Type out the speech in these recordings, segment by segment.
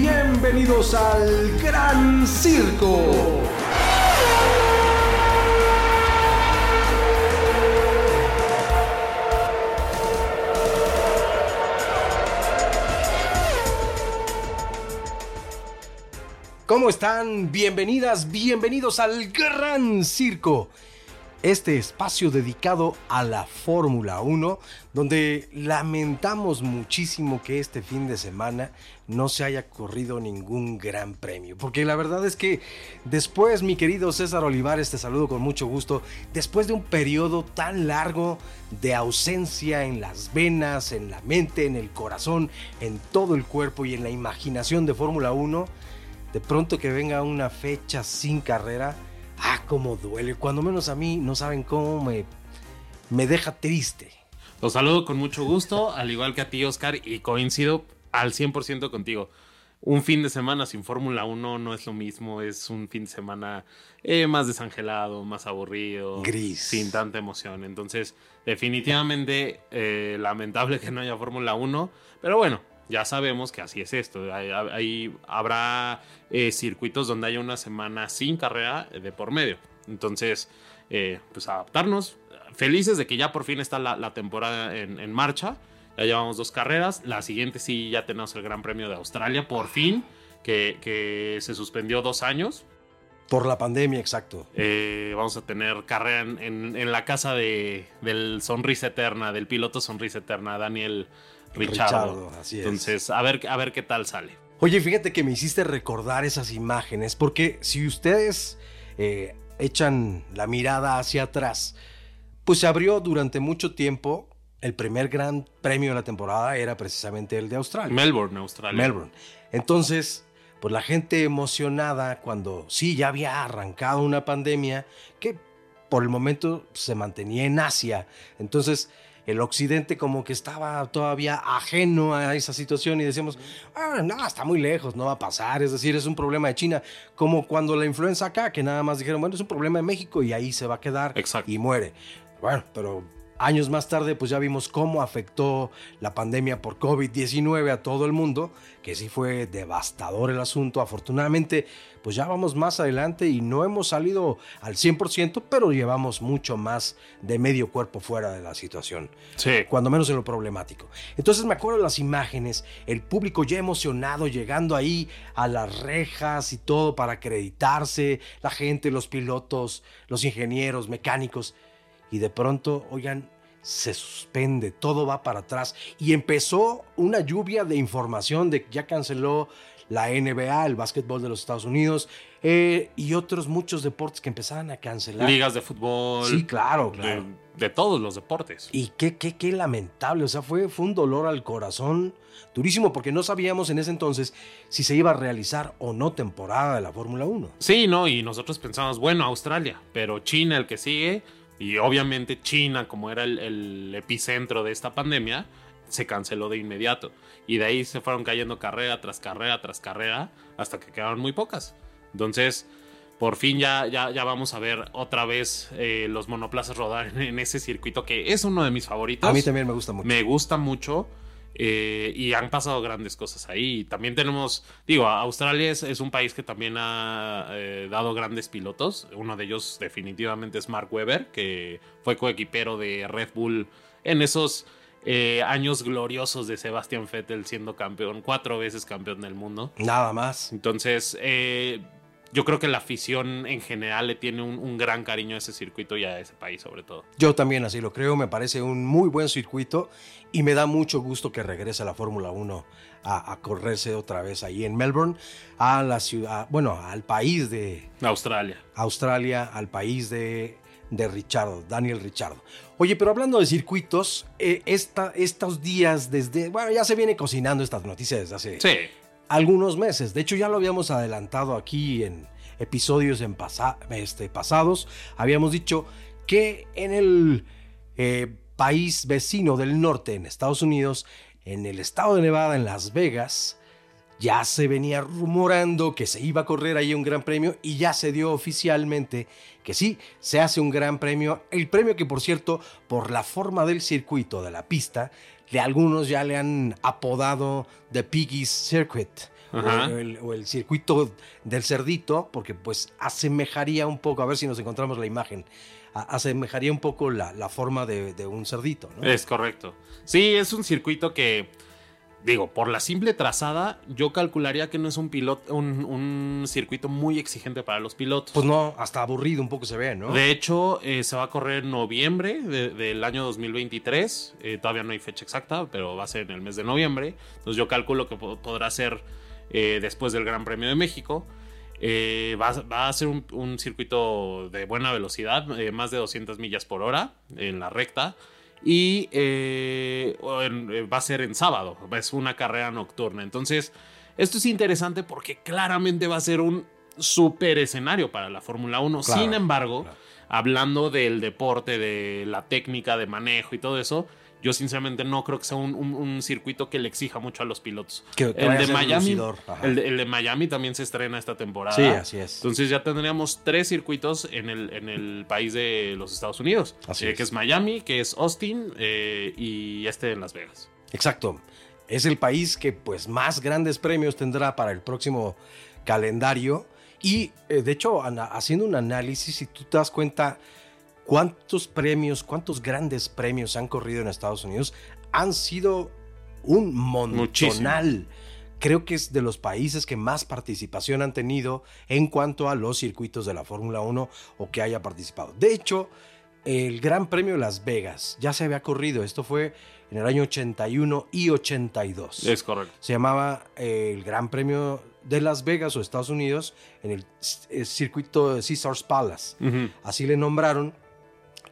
bienvenidos al Gran Circo. ¿Cómo están? Bienvenidas, bienvenidos al Gran Circo este espacio dedicado a la Fórmula 1, donde lamentamos muchísimo que este fin de semana no se haya corrido ningún gran premio. Porque la verdad es que después, mi querido César Olivares, te saludo con mucho gusto, después de un periodo tan largo de ausencia en las venas, en la mente, en el corazón, en todo el cuerpo y en la imaginación de Fórmula 1, de pronto que venga una fecha sin carrera, Ah, cómo duele. Cuando menos a mí no saben cómo me, me deja triste. Los saludo con mucho gusto, al igual que a ti, Oscar, y coincido al 100% contigo. Un fin de semana sin Fórmula 1 no es lo mismo, es un fin de semana eh, más desangelado, más aburrido, gris, sin tanta emoción. Entonces, definitivamente eh, lamentable que no haya Fórmula 1, pero bueno, ya sabemos que así es esto. Ahí, habrá eh, circuitos donde haya una semana sin carrera de por medio. Entonces, eh, pues adaptarnos. Felices de que ya por fin está la, temporada en, marcha. Ya llevamos dos carreras. La siguiente sí ya tenemos el Gran Premio de Australia, por fin, que, se suspendió dos años. Por la pandemia, exacto. Eh, vamos a tener carrera en, la casa de, del Sonrisa Eterna, del piloto Sonrisa Eterna, Daniel Richardo. así es. Entonces, a ver, a ver qué tal sale. Oye, fíjate que me hiciste recordar esas imágenes, porque si ustedes eh, echan la mirada hacia atrás, pues se abrió durante mucho tiempo. El primer gran premio de la temporada era precisamente el de Australia. Melbourne, Australia. Melbourne. Entonces, pues la gente emocionada cuando sí ya había arrancado una pandemia que por el momento se mantenía en Asia. Entonces, el occidente como que estaba todavía ajeno a esa situación y decíamos, ah, no, está muy lejos, no va a pasar, es decir, es un problema de China, como cuando la influenza acá, que nada más dijeron, bueno, es un problema de México y ahí se va a quedar y muere. Bueno, pero Años más tarde, pues ya vimos cómo afectó la pandemia por COVID-19 a todo el mundo, que sí fue devastador el asunto. Afortunadamente, pues ya vamos más adelante y no hemos salido al 100%, pero llevamos mucho más de medio cuerpo fuera de la situación. Sí. Cuando menos en lo problemático. Entonces me acuerdo las imágenes, el público ya emocionado, llegando ahí a las rejas y todo para acreditarse, la gente, los pilotos, los ingenieros, mecánicos y de pronto, oigan, se suspende, todo va para atrás y empezó una lluvia de información de que ya canceló la NBA, el básquetbol de los Estados Unidos eh, y otros muchos deportes que empezaban a cancelar. Ligas de fútbol. Sí, claro, claro. De, todos los deportes. Y qué, qué, qué lamentable, o sea, fue, fue un dolor al corazón durísimo porque no sabíamos en ese entonces si se iba a realizar o no temporada de la Fórmula 1. Sí, no, y nosotros pensamos, bueno, Australia, pero China el que sigue y obviamente China, como era el, epicentro de esta pandemia, se canceló de inmediato. Y de ahí se fueron cayendo carrera tras carrera tras carrera hasta que quedaron muy pocas. Entonces, por fin ya, ya, ya vamos a ver otra vez eh, los monoplazas rodar en, en, ese circuito que es uno de mis favoritos. A mí también me gusta mucho. Me gusta mucho. Eh, y han pasado grandes cosas ahí. También tenemos, digo, Australia es, un país que también ha eh, dado grandes pilotos. Uno de ellos definitivamente es Mark Webber, que fue coequipero de Red Bull en esos eh, años gloriosos de Sebastian Vettel siendo campeón, cuatro veces campeón del mundo. Nada más. Entonces, yo creo que la afición en general le tiene un, gran cariño a ese circuito y a ese país sobre todo. Yo también así lo creo, me parece un muy buen circuito y me da mucho gusto que regrese la Fórmula 1 a, correrse otra vez ahí en Melbourne, a la ciudad, bueno, al país de Australia. Australia, al país de, de Richardo, Daniel Richardo. Oye, pero hablando de circuitos, eh, estos días desde, bueno, ya se viene cocinando estas noticias desde hace sí algunos meses. De hecho, ya lo habíamos adelantado aquí en episodios en este, pasados. Habíamos dicho que en el eh, país vecino del norte, en Estados Unidos, en el estado de Nevada, en Las Vegas, ya se venía rumorando que se iba a correr ahí un gran premio y ya se dio oficialmente que sí, se hace un gran premio. El premio que por cierto, por la forma del circuito de la pista, de algunos ya le han apodado The Piggy's Circuit o el, o el circuito del cerdito, porque pues asemejaría un poco, a ver si nos encontramos la imagen, a- asemejaría un poco la, la forma de, de un cerdito, ¿no? Es correcto. Sí, es un circuito que, digo, por la simple trazada, yo calcularía que no es un piloto, un, un circuito muy exigente para los pilotos. Pues no, hasta aburrido un poco se ve, ¿no? De hecho, eh, se va a correr en noviembre de- del año 2023. Eh, todavía no hay fecha exacta, pero va a ser en el mes de noviembre. Entonces yo calculo que po- podrá ser eh, después del Gran Premio de México. Eh, va, a- va a ser un, un circuito de buena velocidad, eh, más de 200 millas por hora en la recta. Y eh, eh, va a ser en sábado, es una carrera nocturna. Entonces, esto es interesante porque claramente va a ser un super escenario para la Fórmula 1. Claro, Sin embargo, claro. hablando del deporte, de la técnica de manejo y todo eso, yo sinceramente no creo que sea un, un- un circuito que le exija mucho a los pilotos. Que- que el, de Miami, el, de, el de Miami también se estrena esta temporada. Sí, así es. Entonces ya tendríamos tres circuitos en el, en el país de los Estados Unidos. Así Eh, es. Que es Miami, que es Austin eh, y este en Las Vegas. Exacto. Es el país que pues más grandes premios tendrá para el próximo calendario. Y eh, de hecho, haciendo un análisis, si tú te das cuenta cuántos premios, cuántos grandes premios han corrido en Estados Unidos, han sido un montonal. Creo que es de los países que más participación han tenido en cuanto a los circuitos de la Fórmula 1 o que haya participado. De hecho, el Gran Premio de Las Vegas ya se había corrido. Esto fue en el año 81 y 82. Es correcto. Se llamaba eh, el Gran Premio de Las Vegas o Estados Unidos en el eh, circuito de Caesars Palace. Así le nombraron.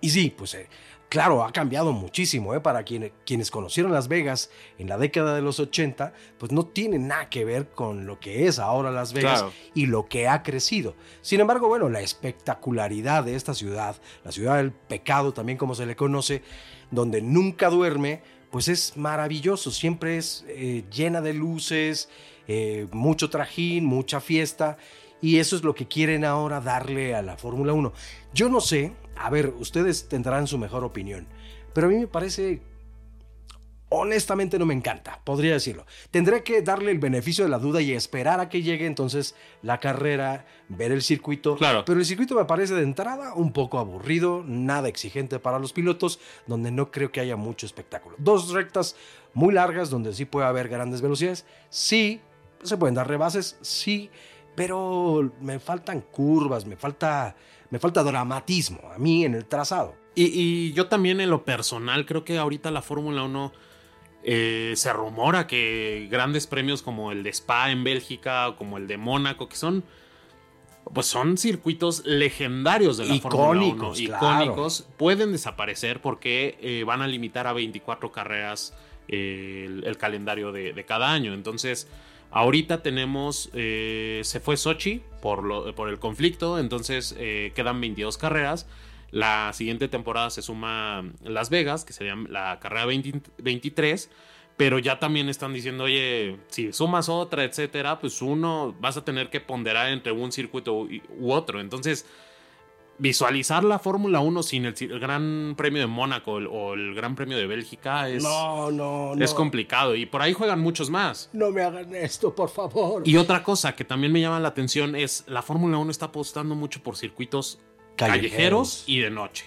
Y sí, pues eh, claro, ha cambiado muchísimo. ¿eh? Para quien- quienes conocieron Las Vegas en la década de los 80, pues no tiene nada que ver con lo que es ahora Las Vegas Claro. y lo que ha crecido. Sin embargo, bueno, la espectacularidad de esta ciudad, la ciudad del pecado también como se le conoce, donde nunca duerme, pues es maravilloso. Siempre es eh, llena de luces, eh, mucho trajín, mucha fiesta. Y eso es lo que quieren ahora darle a la Fórmula 1. Yo no sé, a ver, ustedes tendrán su mejor opinión, pero a mí me parece, honestamente no me encanta, podría decirlo. Tendré que darle el beneficio de la duda y esperar a que llegue entonces la carrera, ver el circuito. Claro. Pero el circuito me parece de entrada un poco aburrido, nada exigente para los pilotos, donde no creo que haya mucho espectáculo. Dos rectas muy largas donde sí puede haber grandes velocidades, sí, se pueden dar rebases, sí, pero me faltan curvas, me falta, me falta dramatismo a mí en el trazado. Y, y yo también en lo personal creo que ahorita la Fórmula 1 eh, se rumora que grandes premios como el de Spa en Bélgica o como el de Mónaco, que son pues son circuitos legendarios de la Fórmula 1, Icónicos, claro. icónicos, pueden desaparecer porque eh, van a limitar a 24 carreras eh, el, el calendario de, de cada año. Entonces, ahorita tenemos, eh, se fue Sochi por, lo, por el conflicto, entonces eh, quedan 22 carreras. La siguiente temporada se suma Las Vegas, que sería la carrera 20 23. Pero ya también están diciendo, oye, si sumas otra, etcétera, pues uno vas a tener que ponderar entre un circuito u, u otro. Entonces, visualizar la Fórmula 1 sin el, el Gran Premio de Mónaco el- o el Gran Premio de Bélgica es, No, no, no. es complicado. Y por ahí juegan muchos más. No me hagan esto, por favor. Y otra cosa que también me llama la atención es la Fórmula 1 está apostando mucho por circuitos callejeros, Callejeros. y de noche.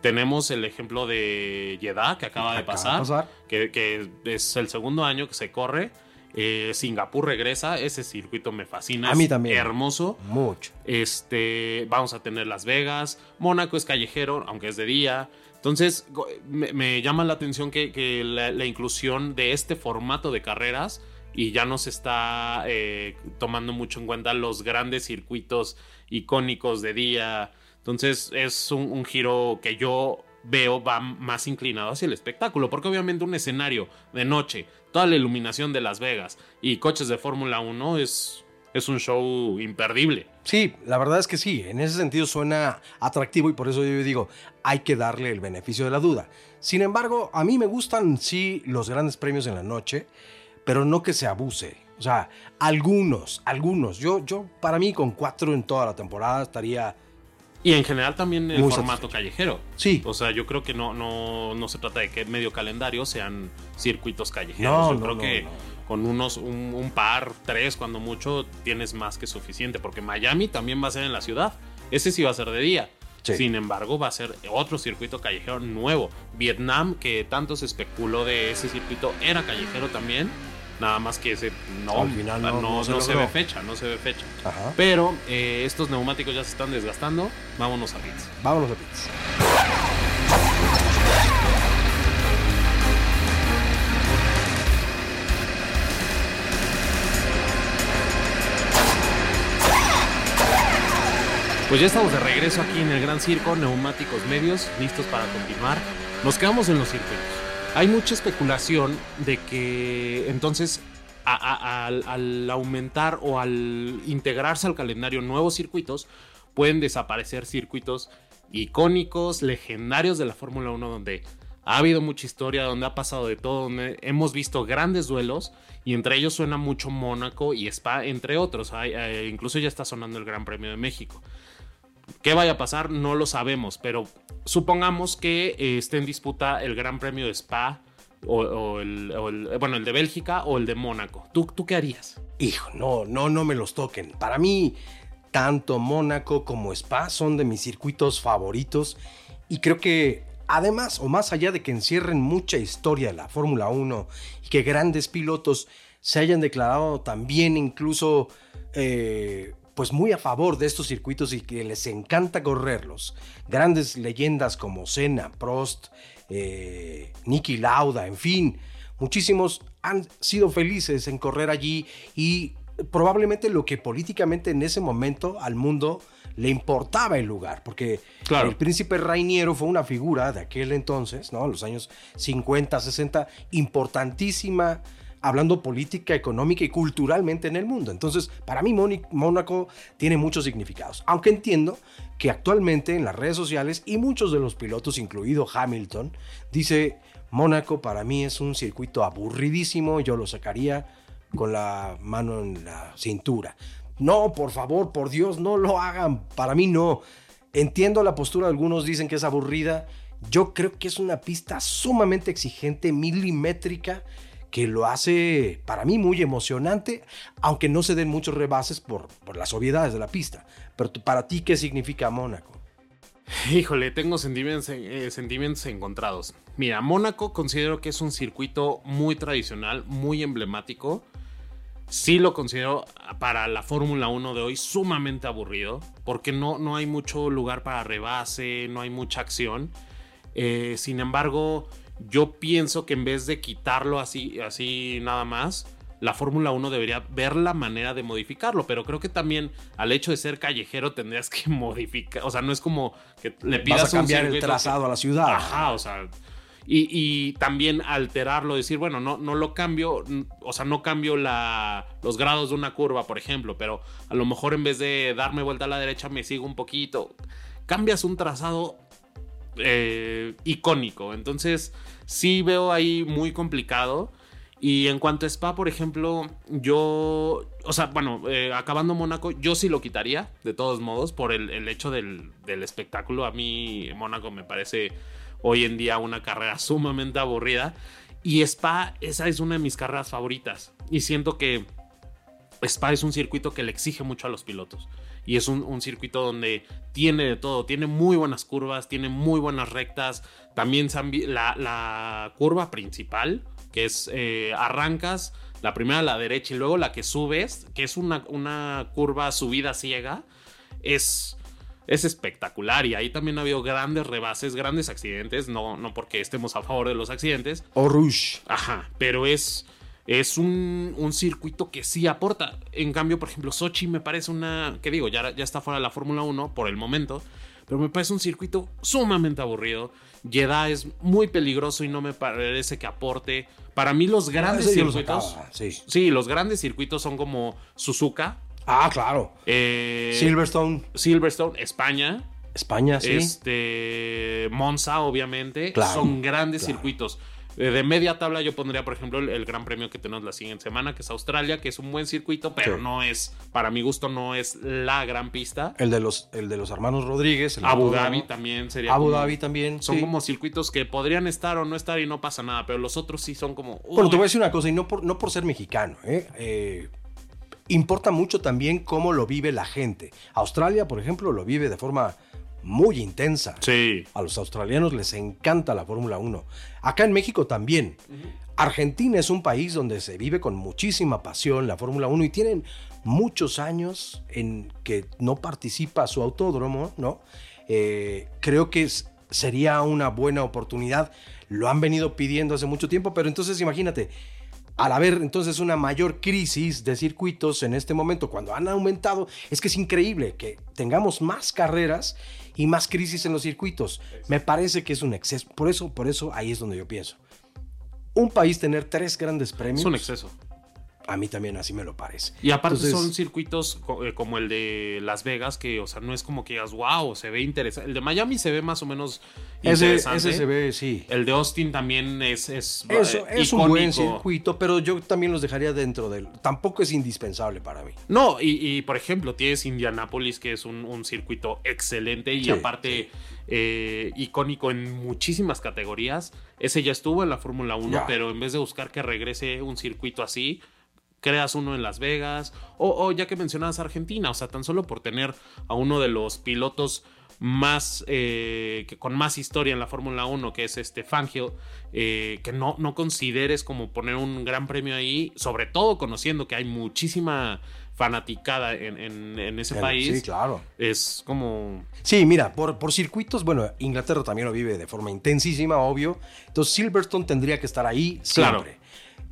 Tenemos el ejemplo de Jeddah que acaba de Acaba de pasar, pasar. Que, que es el segundo año que se corre. Eh, Singapur regresa, ese circuito me fascina. A mí también. Hermoso. Mucho. Este, vamos a tener Las Vegas. Mónaco es callejero, aunque es de día. Entonces, me, me llama la atención que, que la, la inclusión de este formato de carreras y ya no se está eh, tomando mucho en cuenta los grandes circuitos icónicos de día. Entonces, es un, un giro que yo veo va más inclinado hacia el espectáculo, porque obviamente un escenario de noche, toda la iluminación de Las Vegas y coches de Fórmula 1 es, es un show imperdible. Sí, la verdad es que sí, en ese sentido suena atractivo y por eso yo digo, hay que darle el beneficio de la duda. Sin embargo, a mí me gustan sí los grandes premios en la noche, pero no que se abuse. O sea, algunos, algunos. Yo, yo para mí con cuatro en toda la temporada estaría... Y en general también el Muy formato satisfecho. callejero. Sí, O sea, yo creo que no, no, no se trata de que medio calendario sean circuitos callejeros. No, yo no, creo no, que con unos, un, un par, tres, cuando mucho, tienes más que suficiente, porque Miami también va a ser en la ciudad. Ese sí va a ser de día. Sí. Sin embargo, va a ser otro circuito callejero nuevo. Vietnam, que tanto se especuló de ese circuito, era callejero también. Nada más que ese no, Al final no- no, no se no se logró. ve fecha, no se ve fecha. Ajá. Pero eh, estos neumáticos ya se están desgastando. Vámonos a pits. Vámonos a pits. Pues ya estamos de regreso aquí en el Gran Circo, neumáticos medios, listos para continuar. Nos quedamos en los circuitos. Hay mucha especulación de que entonces al aumentar o al integrarse al calendario nuevos circuitos, pueden desaparecer circuitos icónicos, legendarios de la Fórmula 1, donde ha habido mucha historia, donde ha pasado de todo, donde hemos visto grandes duelos y entre ellos suena mucho Mónaco y Spa, entre otros. Hay, eh, incluso ya está sonando el Gran Premio de México. ¿Qué vaya a pasar? No lo sabemos, pero supongamos que eh, esté en disputa el Gran Premio de Spa o, el- bueno, el de Bélgica o el de Mónaco. ¿Tú, ¿Tú qué harías? Hijo, no, no, no me los toquen. Para mí, tanto Mónaco como Spa son de mis circuitos favoritos y creo que además o más allá de que encierren mucha historia de la Fórmula 1 y que grandes pilotos se hayan declarado también incluso eh, pues muy a favor de estos circuitos y que les encanta correrlos. Grandes leyendas como Senna, Prost, eh, Niki Lauda, en fin, muchísimos han sido felices en correr allí y probablemente lo que políticamente en ese momento al mundo le importaba el lugar, porque Claro. el príncipe Rainiero fue una figura de aquel entonces, ¿no? En los años 50, 60, importantísima, hablando política, económica y culturalmente en el mundo. Entonces, para mí Mónaco tiene muchos significados, aunque entiendo que actualmente en las redes sociales y muchos de los pilotos, incluido Hamilton, dice, Mónaco para mí es un circuito aburridísimo, yo lo sacaría con la mano en la cintura. No, por favor, por Dios, no lo hagan. Para mí no. Entiendo la postura algunos, dicen que es aburrida. Yo creo que es una pista sumamente exigente, milimétrica, que lo hace para mí muy emocionante, aunque no se den muchos rebases por, por las obviedades de la pista. Pero para ti, ¿qué significa Mónaco? Híjole, tengo sentimientos, eh, sentimientos encontrados. Mira, Mónaco considero que es un circuito muy tradicional, muy emblemático. Sí lo considero para la Fórmula 1 de hoy sumamente aburrido, porque no, no hay mucho lugar para rebase, no hay mucha acción. Eh, sin embargo, yo pienso que en vez de quitarlo así, así nada más, la Fórmula 1 debería ver la manera de modificarlo, pero creo que también al hecho de ser callejero tendrías que modificar, o sea, no es como que le pidas Vas a cambiar un el trazado a la ciudad. Ajá, o sea. Y, y también alterarlo, decir, bueno, no, no lo cambio, o sea, no cambio la, los grados de una curva, por ejemplo, pero a lo mejor en vez de darme vuelta a la derecha me sigo un poquito. Cambias un trazado eh, icónico. Entonces, sí veo ahí muy complicado. Y en cuanto a Spa, por ejemplo, yo, o sea, bueno, eh, acabando Mónaco, yo sí lo quitaría, de todos modos, por el, el hecho del, del espectáculo. A mí Mónaco me parece hoy en día una carrera sumamente aburrida. Y Spa, esa es una de mis carreras favoritas. Y siento que Spa es un circuito que le exige mucho a los pilotos. Y es un, un circuito donde tiene de todo. Tiene muy buenas curvas, tiene muy buenas rectas. También la, la curva principal, que es eh, arrancas, la primera a la derecha y luego la que subes, que es una, una curva subida ciega, es, es espectacular. Y ahí también ha habido grandes rebases, grandes accidentes. No, no porque estemos a favor de los accidentes, O Rouge. Ajá, pero es, es un, un circuito que sí aporta. En cambio, por ejemplo, Sochi me parece una, que digo, ya, ya está fuera de la Fórmula 1 por el momento, pero me parece un circuito sumamente aburrido. Jeddah es muy peligroso y no me parece que aporte. Para mí los grandes yo lo circuitos... sí. Sí, los grandes circuitos son como Suzuka, Ah, claro. eh, Silverstone, Silverstone, España, España, sí. este Monza, obviamente, Claro, son grandes claro. circuitos. Eh, De media tabla yo pondría, por ejemplo, el, el gran premio que tenemos la siguiente semana, que es Australia, que es un buen circuito, pero Sí. no es, para mi gusto, no es la gran pista. El de los, el de los hermanos Rodríguez. el Abu. Dhabi también sería Abu como- Dhabi también. Son sí. como circuitos que podrían estar o no estar y no pasa nada, pero los otros sí son como... Bueno, te voy a decir una cosa, y no por, no por ser mexicano, ¿eh? Eh, importa mucho también cómo lo vive la gente. Australia, por ejemplo, lo vive de forma muy intensa. Sí. A los australianos les encanta la Fórmula 1. Acá en México también. Argentina es un país donde se vive con muchísima pasión la Fórmula 1 y tienen muchos años en que no participa su autódromo, ¿no? Eh, creo que es- sería una buena oportunidad. Lo han venido pidiendo hace mucho tiempo, pero entonces imagínate, al haber entonces una mayor crisis de circuitos en este momento, cuando han aumentado, es que es increíble que tengamos más carreras y más crisis en los circuitos. Me parece que es un exceso. Por eso, por eso ahí es donde yo pienso. Un país tener tres grandes premios, Es un exceso. A mí también así me lo parece. Y aparte Entonces- son circuitos eh, como el de Las Vegas, que, o sea, no es como que digas, wow, se ve interesante. El de Miami se ve más o menos Ese, interesante. ese se ve, sí. El de Austin también es, es, Eso eh, es un buen circuito, pero yo también los dejaría dentro del. Tampoco es indispensable para mí. No, y, y, por ejemplo, tienes Indianapolis, que es un, un circuito excelente y Sí, aparte eh, icónico en muchísimas categorías. Ese ya estuvo en la Fórmula 1, Ya. pero en vez de buscar que regrese un circuito así, creas uno en Las Vegas. O, o ya que mencionabas Argentina, o sea, tan solo por tener a uno de los pilotos más eh, que con más historia en la Fórmula 1 que es este Fangio eh, que no, no consideres como poner un gran premio ahí sobre todo conociendo que hay muchísima fanaticada en, en- en ese país Sí, claro. es como Sí, mira, por, por circuitos, bueno, Inglaterra también lo vive de forma intensísima, obvio. Entonces Silverstone tendría que estar ahí Claro.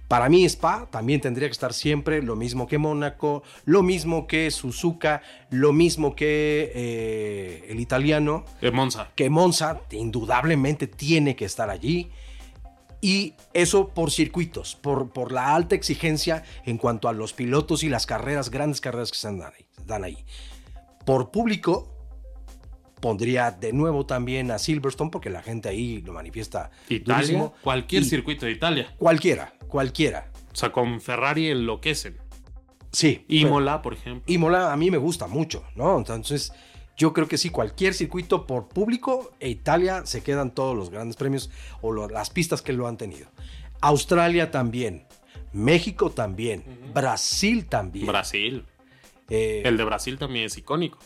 Para mí Spa también tendría que estar siempre, lo mismo que Mónaco, lo mismo que Suzuka, lo mismo que eh, el italiano, de Monza que Monza indudablemente tiene que estar allí. Y eso por circuitos, por, por la alta exigencia en cuanto a los pilotos y las carreras, grandes carreras que se dan ahí. dan ahí. Por público, pondría de nuevo también a Silverstone, porque la gente ahí lo manifiesta. Italia durísimo. cualquier Y circuito de Italia Cualquiera, cualquiera. o sea con Ferrari enloquecen Sí. Imola por ejemplo Imola a mí me gusta mucho, ¿no? Entonces, yo creo que sí, cualquier circuito por público, e Italia se quedan todos los grandes premios o lo- las pistas que lo han tenido. Australia también, México también, Brasil también. Brasil Eh, el de Brasil también es icónico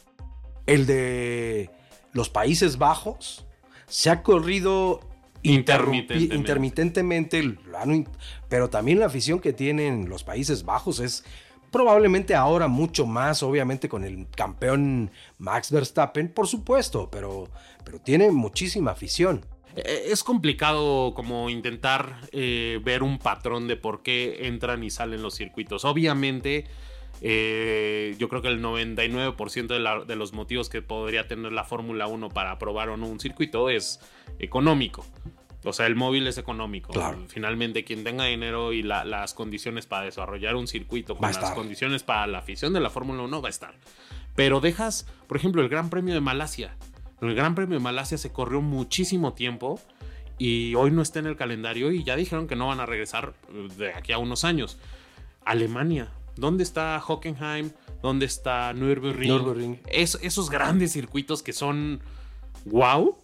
el de los Países Bajos se ha corrido Intermitentemente. pero también la afición que tienen los Países Bajos es probablemente ahora mucho más, obviamente con el campeón Max Verstappen, por supuesto, pero, pero tiene muchísima afición. Eh, Es complicado como intentar eh, ver un patrón de por qué entran y salen los circuitos. Obviamente, eh, yo creo que el 99% de, la- de los motivos que podría tener la Fórmula 1 para aprobar o no un circuito es económico. O sea, el móvil es económico. Claro. Finalmente, quien tenga dinero y la- las condiciones para desarrollar un circuito con las condiciones para la afición de la Fórmula 1 va a estar. Pero dejas, por ejemplo, el Gran Premio de Malasia. El Gran Premio de Malasia se corrió muchísimo tiempo y hoy no está en el calendario y ya dijeron que no van a regresar eh, de aquí a unos años. Alemania, ¿dónde está Hockenheim? ¿Dónde está Nürburgring? Nürburgring. Es- esos grandes circuitos que son wow,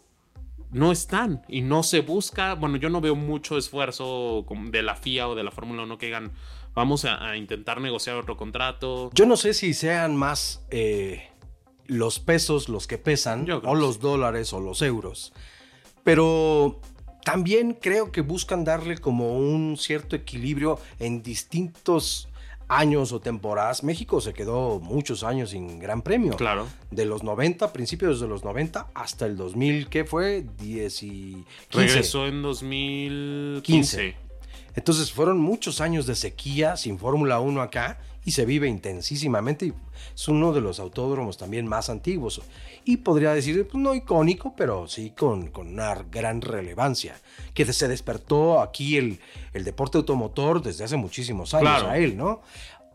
no están y no se busca. Bueno, yo no veo mucho esfuerzo de la FIA o de la Fórmula 1 que digan, vamos a, a intentar negociar otro contrato. Yo no sé si sean más eh, los pesos los que pesan, o los sí. dólares o los euros, pero también creo que buscan darle como un cierto equilibrio en distintos años o temporadas. México se quedó muchos años sin gran premio. Claro. De los 90, principios de los 90 hasta el 2000, ¿qué fue? 10 y 15. Regresó en 2015. 15. Entonces fueron muchos años de sequía sin Fórmula 1 acá y se vive intensísimamente. Es uno de los autódromos también más antiguos. Y podría decir, pues, no icónico, pero sí con, con una gran relevancia. Que se despertó aquí el, el deporte automotor desde hace muchísimos años Claro. a él, ¿no?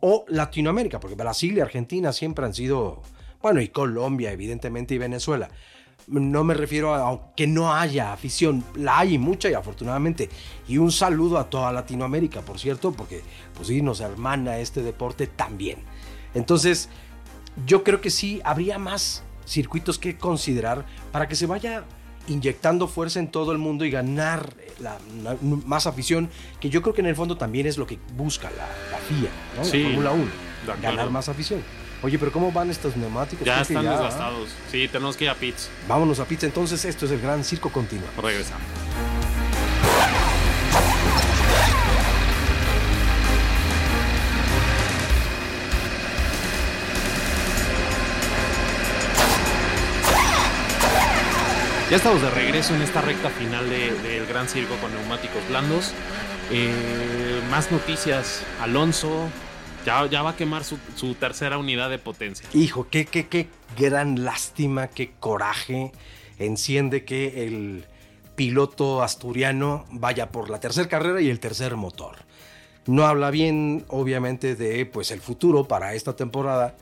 O Latinoamérica, porque Brasil y Argentina siempre han sido, bueno, y Colombia, evidentemente, y Venezuela. No me refiero a que no haya afición, la hay mucha y afortunadamente. Y un saludo a toda Latinoamérica, por cierto, porque pues sí, nos hermana este deporte también. Entonces, yo creo que sí, habría más circuitos que considerar para que se vaya inyectando fuerza en todo el mundo y ganar la, más afición, que yo creo que en el fondo también es lo que busca la, FIA, ¿no? la Fórmula 1, ganar más afición. Oye, pero ¿cómo van estos neumáticos? Ya están desgastados. Sí, tenemos que ir a pits. Vámonos a pits entonces. Esto es el Gran Circo Continuo. Regresamos. Ya estamos de regreso en esta recta final del Gran Circo con neumáticos blandos. Eh, más noticias. Alonso ya, va a quemar su, tercera unidad de potencia. Hijo, qué, qué, qué gran lástima, qué coraje enciende que el piloto asturiano vaya por la tercera carrera y el tercer motor. No habla bien, obviamente, de pues el futuro para esta temporada,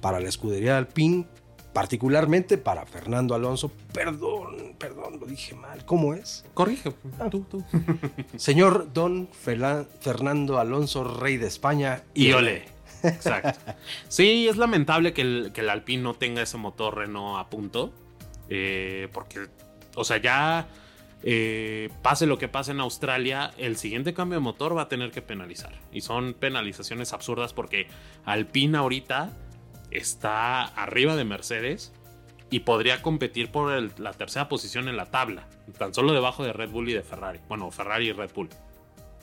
para la escudería Alpine, particularmente para Fernando Alonso. Perdón, perdón, lo dije mal. ¿Cómo es? Corrige, ah. tú, tú. Señor Don Fernando Alonso, rey de España. Y, ole. Exacto. Sí, es lamentable que el, que el Alpine no tenga ese motor Renault a punto. Eh, porque, o sea, ya eh, pase lo que pase en Australia, el siguiente cambio de motor va a tener que penalizar. Y son penalizaciones absurdas porque Alpine ahorita está arriba de Mercedes y podría competir por la tercera posición en la tabla, tan solo debajo de Red Bull y de Ferrari. Bueno, Ferrari y Red Bull.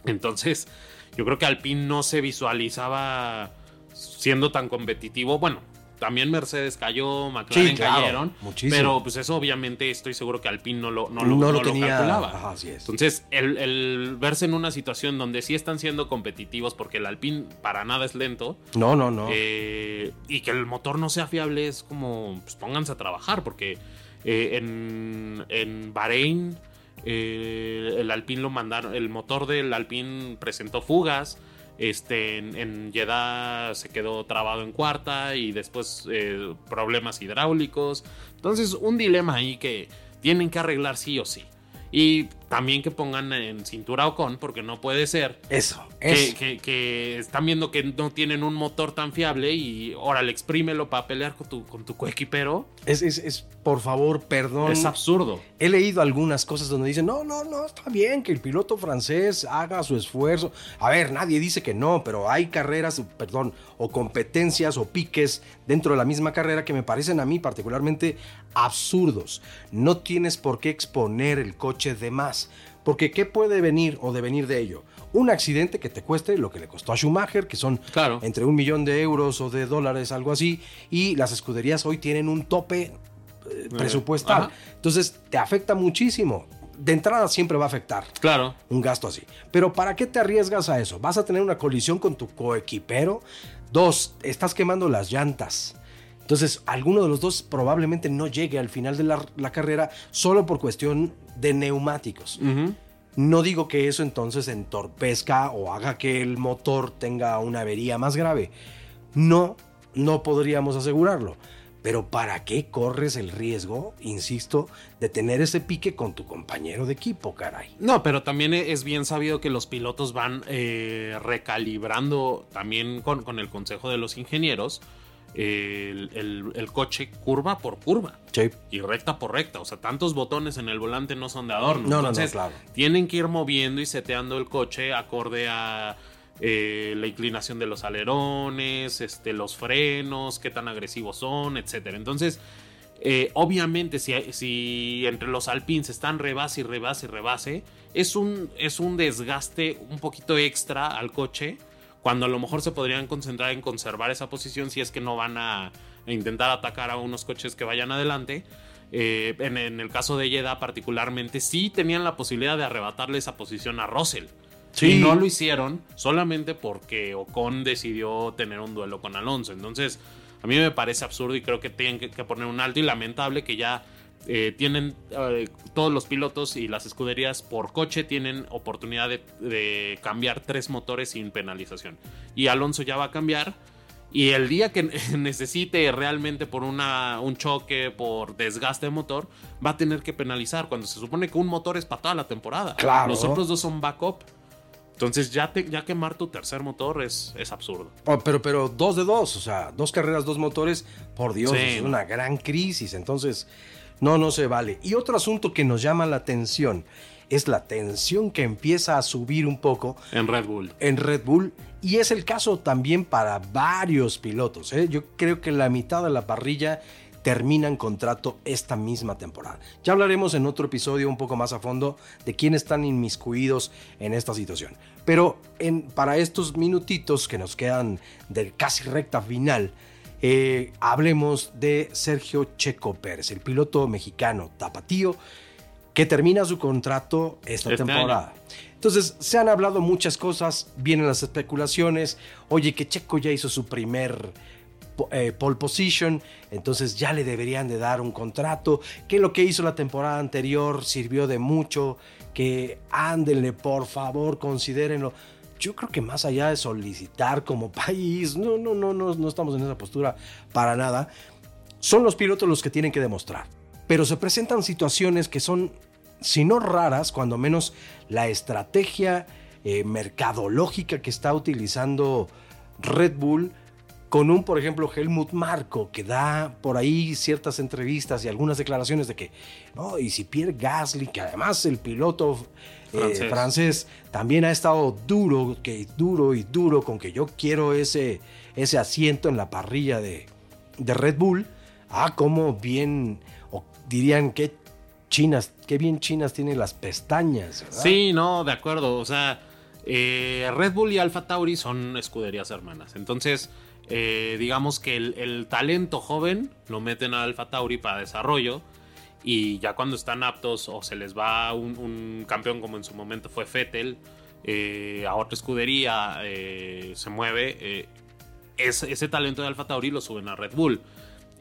Entonces, yo creo que Alpine no se visualizaba siendo tan competitivo. Bueno, también Mercedes cayó, McLaren cayeron. Pero pues eso obviamente estoy seguro que Alpine no lo, no lo, calculaba. Entonces, el, verse en una situación donde sí están siendo competitivos, porque el Alpine para nada es lento. No, no, no. Eh, y que el motor no sea fiable es como, pues pónganse a trabajar, porque eh, en, en Bahrein eh, el Alpine lo mandaron, el motor del Alpine presentó fugas. Este, en, Jeddah se quedó trabado en cuarta y después eh, problemas hidráulicos. Entonces, un dilema ahí que tienen que arreglar sí o sí. Y también que pongan en cintura o con, porque no puede ser. Eso, que, Que, están viendo que no tienen un motor tan fiable y órale, exprímelo para pelear con tu, con tu coequipero. Es, es, es, por favor, perdón. Es absurdo. He leído algunas cosas donde dicen, no, no, no, está bien que el piloto francés haga su esfuerzo. A ver, nadie dice que no, pero hay carreras, perdón, o competencias o piques dentro de la misma carrera que me parecen a mí particularmente absurdos. No tienes por qué exponer el coche de más. Porque ¿qué puede venir o devenir de ello? Un accidente que te cueste lo que le costó a Schumacher, que son entre un millón de euros o de dólares, algo así, y las escuderías hoy tienen un tope eh, eh, presupuestal. Entonces te afecta muchísimo. De entrada siempre va a afectar. Claro. Un gasto así. Pero ¿para qué te arriesgas a eso? ¿Vas a tener una colisión con tu coequipero? Dos, estás quemando las llantas. Entonces, alguno de los dos probablemente no llegue al final de la, carrera solo por cuestión de neumáticos. No digo que eso entonces entorpezca o haga que el motor tenga una avería más grave. No, no podríamos asegurarlo. Pero ¿para qué corres el riesgo, insisto, de tener ese pique con tu compañero de equipo, caray? No, pero también es bien sabido que los pilotos van eh, recalibrando también con, con el consejo de los ingenieros el, coche curva por curva y recta por recta. O sea, tantos botones en el volante no son de adorno. No, Entonces, no, tienen que ir moviendo y seteando el coche acorde a eh, la inclinación de los alerones, este, los frenos, qué tan agresivos son, etcétera. Entonces, eh, obviamente, si, si, entre los alpines están rebase y rebase y rebase, es un, es un desgaste un poquito extra al coche cuando a lo mejor se podrían concentrar en conservar esa posición si es que no van a, intentar atacar a unos coches que vayan adelante. Eh, en, el caso de Yeda particularmente, sí tenían la posibilidad de arrebatarle esa posición a Russell. Y no lo hicieron solamente porque Ocon decidió tener un duelo con Alonso. Entonces, a mí me parece absurdo y creo que tienen que poner un alto y lamentable que ya eh, tienen eh, todos los pilotos y las escuderías por coche tienen oportunidad de, cambiar tres motores sin penalización. Y Alonso ya va a cambiar. Y el día que necesite realmente por una, un choque, por desgaste de motor, va a tener que penalizar cuando se supone que un motor es para toda la temporada. Claro. Los otros dos son backup. Entonces ya, te, ya quemar tu tercer motor es, es absurdo. Oh, pero, pero dos de dos, o sea, dos carreras, dos motores, por Dios, Sí. es una gran crisis. Entonces, no, no se vale. Y otro asunto que nos llama la atención es la tensión que empieza a subir un poco En Red Bull. en Red Bull. Y es el caso también para varios pilotos. ¿eh? Yo creo que la mitad de la parrilla terminan contrato esta misma temporada. Ya hablaremos en otro episodio un poco más a fondo de quiénes están inmiscuidos en esta situación. Pero en, para estos minutitos que nos quedan del casi recta final, eh, hablemos de Sergio Checo Pérez, el piloto mexicano tapatío que termina su contrato esta Este temporada. Entonces, se han hablado muchas cosas, vienen las especulaciones, oye, que Checo ya hizo su primer eh, pole position, entonces ya le deberían de dar un contrato, que lo que hizo la temporada anterior sirvió de mucho, que ándenle, por favor, considérenlo. Yo creo que más allá de solicitar como país, no, no, no, no, no estamos en esa postura para nada. Son los pilotos los que tienen que demostrar. Pero se presentan situaciones que son, si no raras, cuando menos la estrategia eh, mercadológica que está utilizando Red Bull con un, por ejemplo, Helmut Marco, que da por ahí ciertas entrevistas y algunas declaraciones de que, no, y si Pierre Gasly, que además el piloto eh, Francés. también ha estado duro, que duro y duro con que yo quiero ese, ese asiento en la parrilla de, de Red Bull. Ah, cómo bien, o dirían que chinas, qué bien chinas tienen las pestañas. ¿verdad? Sí, no, de acuerdo. O sea, eh, Red Bull y Alfa Tauri son escuderías hermanas. Entonces, eh, digamos que el, el talento joven lo meten a Alfa Tauri para desarrollo. Y ya cuando están aptos o se les va un, campeón como en su momento fue Fettel eh, a otra escudería, eh, se mueve, eh, ese, ese talento de Alfa Tauri lo suben a Red Bull.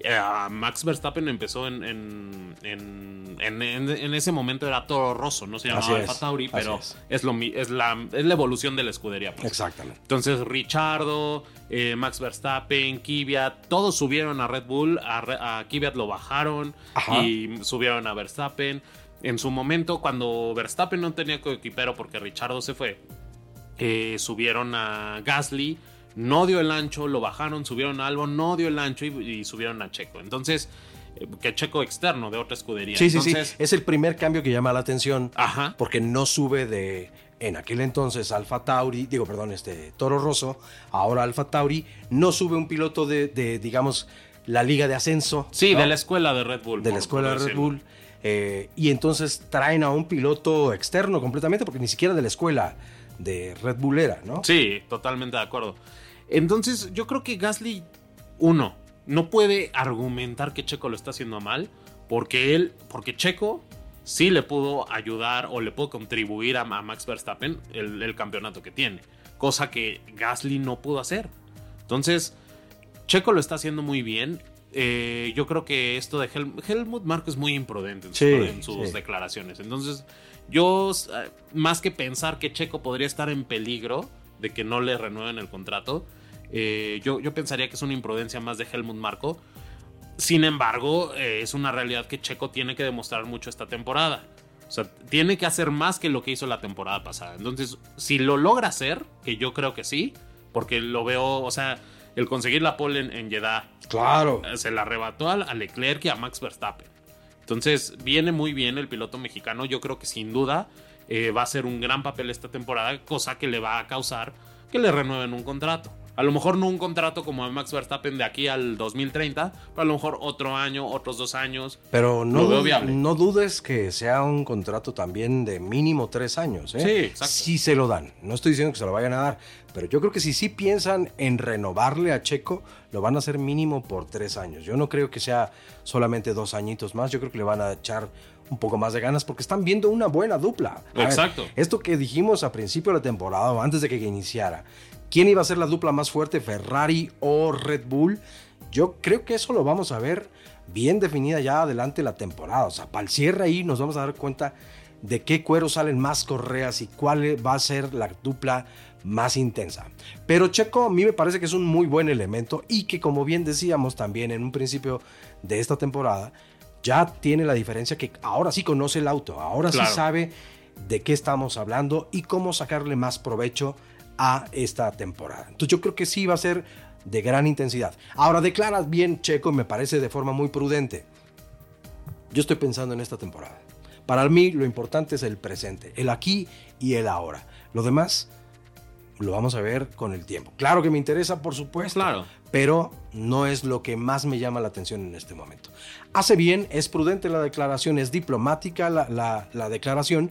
Eh, Max Verstappen empezó en, en, en, en- en- en ese momento era Toro Rosso, no se llamaba Alfa Tauri, pero es. es, lo, es, la, es la evolución de la escudería. pues. Exactamente. Entonces, Richardo, eh, Max Verstappen, Kvyat, todos subieron a Red Bull, a, a Kvyat lo bajaron Ajá. y subieron a Verstappen. En su momento, cuando Verstappen no tenía coequipero porque Richardo se fue, eh, subieron a Gasly, no dio el ancho, lo bajaron, subieron a Albon, no dio el ancho y, y subieron a Checo. Entonces, eh, que Checo externo de otra escudería. Sí, sí, sí. Entonces, Es el primer cambio que llama la atención. Ajá. Porque no sube de, en aquel entonces, Alfa Tauri, digo, perdón, este Toro Rosso, ahora Alfa Tauri, no sube un piloto de, de, digamos, la liga de ascenso. Sí, ¿no? de la escuela de Red Bull. de la escuela de Red. Bull. eh, y entonces traen a un piloto externo completamente, porque ni siquiera de la escuela de Red Bull era, ¿no? Sí, totalmente de acuerdo. Entonces, yo creo que Gasly, uno, no puede argumentar que Checo lo está haciendo mal, porque él, porque Checo sí le pudo ayudar o le pudo contribuir a, a Max Verstappen el, el campeonato que tiene, cosa que Gasly no pudo hacer. Entonces, Checo lo está haciendo muy bien. Eh, yo creo que esto de Hel- Helmut Marko es muy imprudente en, Sí, sus- en sus sí. declaraciones. Entonces, yo, eh, más que pensar que Checo podría estar en peligro de que no le renueven el contrato, eh, yo, yo pensaría que es una imprudencia más de Helmut Marko. Sin embargo, eh, es una realidad que Checo tiene que demostrar mucho esta temporada. O sea, tiene que hacer más que lo que hizo la temporada pasada. Entonces, si lo logra hacer, que yo creo que sí, porque lo veo, o sea, el conseguir la pole en, en Jeddah Claro. eh, se la arrebató a, a Leclerc y a Max Verstappen. Entonces, viene muy bien el piloto mexicano. Yo creo que sin duda eh, va a ser un gran papel esta temporada, cosa que le va a causar que le renueven un contrato. A lo mejor no un contrato como a Max Verstappen de aquí al 2030, pero a lo mejor otro año, otros dos años. Pero no, veo viable. no dudes que sea un contrato también de mínimo tres años. ¿eh? Sí, exacto. Sí se lo dan. No estoy diciendo que se lo vayan a dar. Pero yo creo que si sí piensan en renovarle a Checo, lo van a hacer mínimo por tres años. Yo no creo que sea solamente dos añitos más. Yo creo que le van a echar un poco más de ganas porque están viendo una buena dupla. A ver, Exacto. esto que dijimos a principio de la temporada o antes de que iniciara. ¿Quién iba a ser la dupla más fuerte, Ferrari o Red Bull? Yo creo que eso lo vamos a ver bien definida ya adelante la temporada. O sea, para el cierre ahí nos vamos a dar cuenta de qué cuero salen más correas y cuál va a ser la dupla más intensa. Pero Checo a mí me parece que es un muy buen elemento y que como bien decíamos también en un principio de esta temporada, ya tiene la diferencia que ahora sí conoce el auto, ahora sí sabe de qué estamos hablando y cómo sacarle más provecho a esta temporada. Entonces yo creo que sí va a ser de gran intensidad. Ahora declaras bien Checo, me parece de forma muy prudente. Yo estoy pensando en esta temporada. Para mí lo importante es el presente, el aquí y el ahora. Lo demás lo vamos a ver con el tiempo. Claro que me interesa, por supuesto, claro. pero no es lo que más me llama la atención en este momento. Hace bien, es prudente la declaración, es diplomática la, la declaración,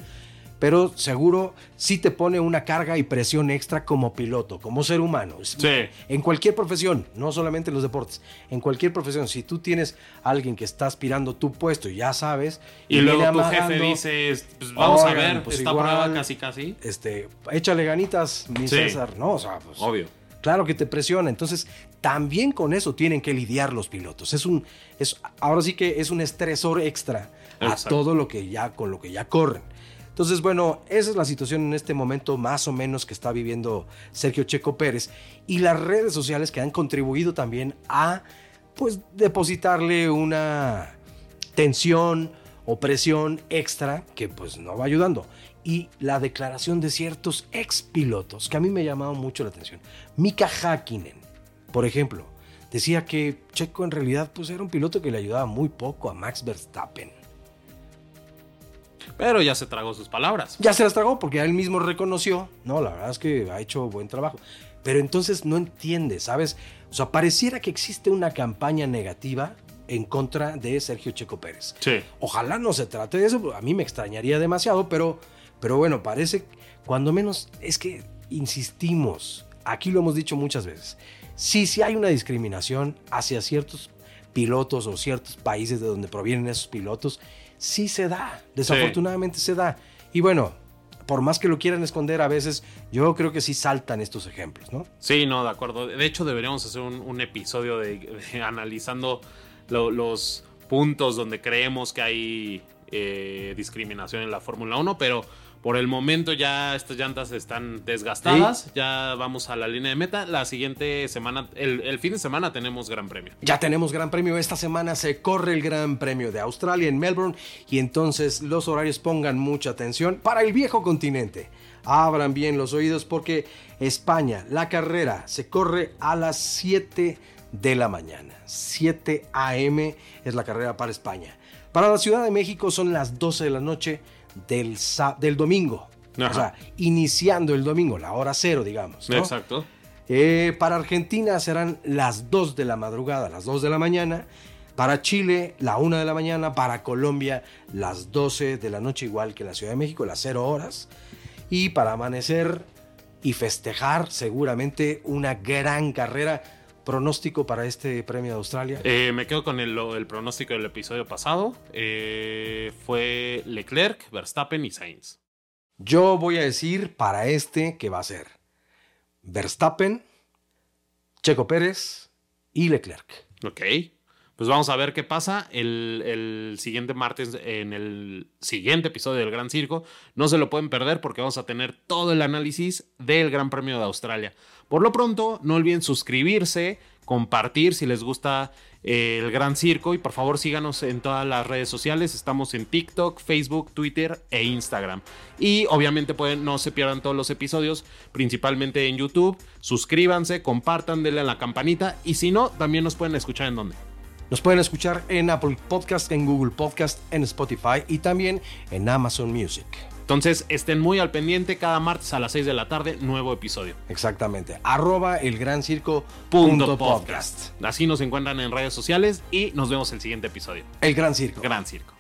pero seguro sí te pone una carga y presión extra como piloto, como ser humano. Sí. En cualquier profesión, no solamente en los deportes, en cualquier profesión, si tú tienes a alguien que está aspirando tu puesto y ya sabes. Y, luego tu jefe dice, pues vamos a ver, pues está igual, casi casi. Este, échale ganitas, mi César, ¿no? O sea, pues. Obvio. Claro que te presiona. Entonces, también con eso tienen que lidiar los pilotos. Es un, es, ahora sí que es un estresor extra a todo lo que ya, con lo que ya corren. Entonces, bueno, esa es la situación en este momento más o menos que está viviendo Sergio Checo Pérez y las redes sociales que han contribuido también a, pues, depositarle una tensión o presión extra que pues no va ayudando. Y la declaración de ciertos ex pilotos que a mí me llamado mucho la atención. Mika Hakkinen, por ejemplo, decía que Checo en realidad pues era un piloto que le ayudaba muy poco a Max Verstappen. Pero ya se tragó sus palabras. Ya se las tragó porque él mismo reconoció. No, la verdad es que ha hecho buen trabajo. Pero entonces no entiende, ¿sabes? O sea, pareciera que existe una campaña negativa en contra de Sergio Checo Pérez. Sí. Ojalá no se trate de eso, a mí me extrañaría demasiado, pero, pero bueno, parece, cuando menos, es que insistimos, aquí lo hemos dicho muchas veces, sí, sí hay una discriminación hacia ciertos pilotos o ciertos países de donde provienen esos pilotos, sí se da, desafortunadamente se da. Y bueno, por más que lo quieran esconder a veces, yo creo que sí saltan estos ejemplos, ¿no? Sí, no, de acuerdo. De hecho, deberíamos hacer un, episodio de, analizando los puntos donde creemos que hay eh, discriminación en la Fórmula 1, pero por el momento ya estas llantas están desgastadas. Ya vamos a la línea de meta. La siguiente semana, el, fin de semana tenemos Gran Premio. Ya tenemos Gran Premio. Esta semana se corre el Gran Premio de Australia en Melbourne. Y entonces los horarios pongan mucha atención para el viejo continente. Abran bien los oídos porque España, la carrera se corre a las 7 de la mañana. 7 a.m. es la carrera para España. Para la Ciudad de México son las 12 de la noche del, del domingo. O sea, iniciando el domingo, la hora cero, digamos. Exacto. Eh, para Argentina serán las 2 de la madrugada, las 2 de la mañana. Para Chile, la 1 de la mañana. Para Colombia, las 12 de la noche, igual que la Ciudad de México, las 0 horas. Y para amanecer y festejar, seguramente una gran carrera pronóstico para este premio de Australia? Eh, me quedo con el, pronóstico del episodio pasado. Eh, fue Leclerc, Verstappen y Sainz. Yo voy a decir para este que va a ser Verstappen, Checo Pérez y Leclerc. Ok. Pues vamos a ver qué pasa el, el, siguiente martes en el siguiente episodio del Gran Circo. No se lo pueden perder porque vamos a tener todo el análisis del Gran Premio de Australia. Por lo pronto, no olviden suscribirse, compartir si les gusta eh, el Gran Circo y por favor síganos en todas las redes sociales. Estamos en TikTok, Facebook, Twitter e Instagram. Y obviamente pueden, no se pierdan todos los episodios, principalmente en YouTube. Suscríbanse, compartan, denle a la campanita y si no, también nos pueden escuchar en donde. Nos pueden escuchar en Apple Podcast, en Google Podcast, en Spotify y también en Amazon Music. Entonces estén muy al pendiente cada martes a las 6 de la tarde, nuevo episodio. Exactamente. Arroba el gran circo podcast. Así nos encuentran en redes sociales y nos vemos el siguiente episodio. El gran circo. Gran circo.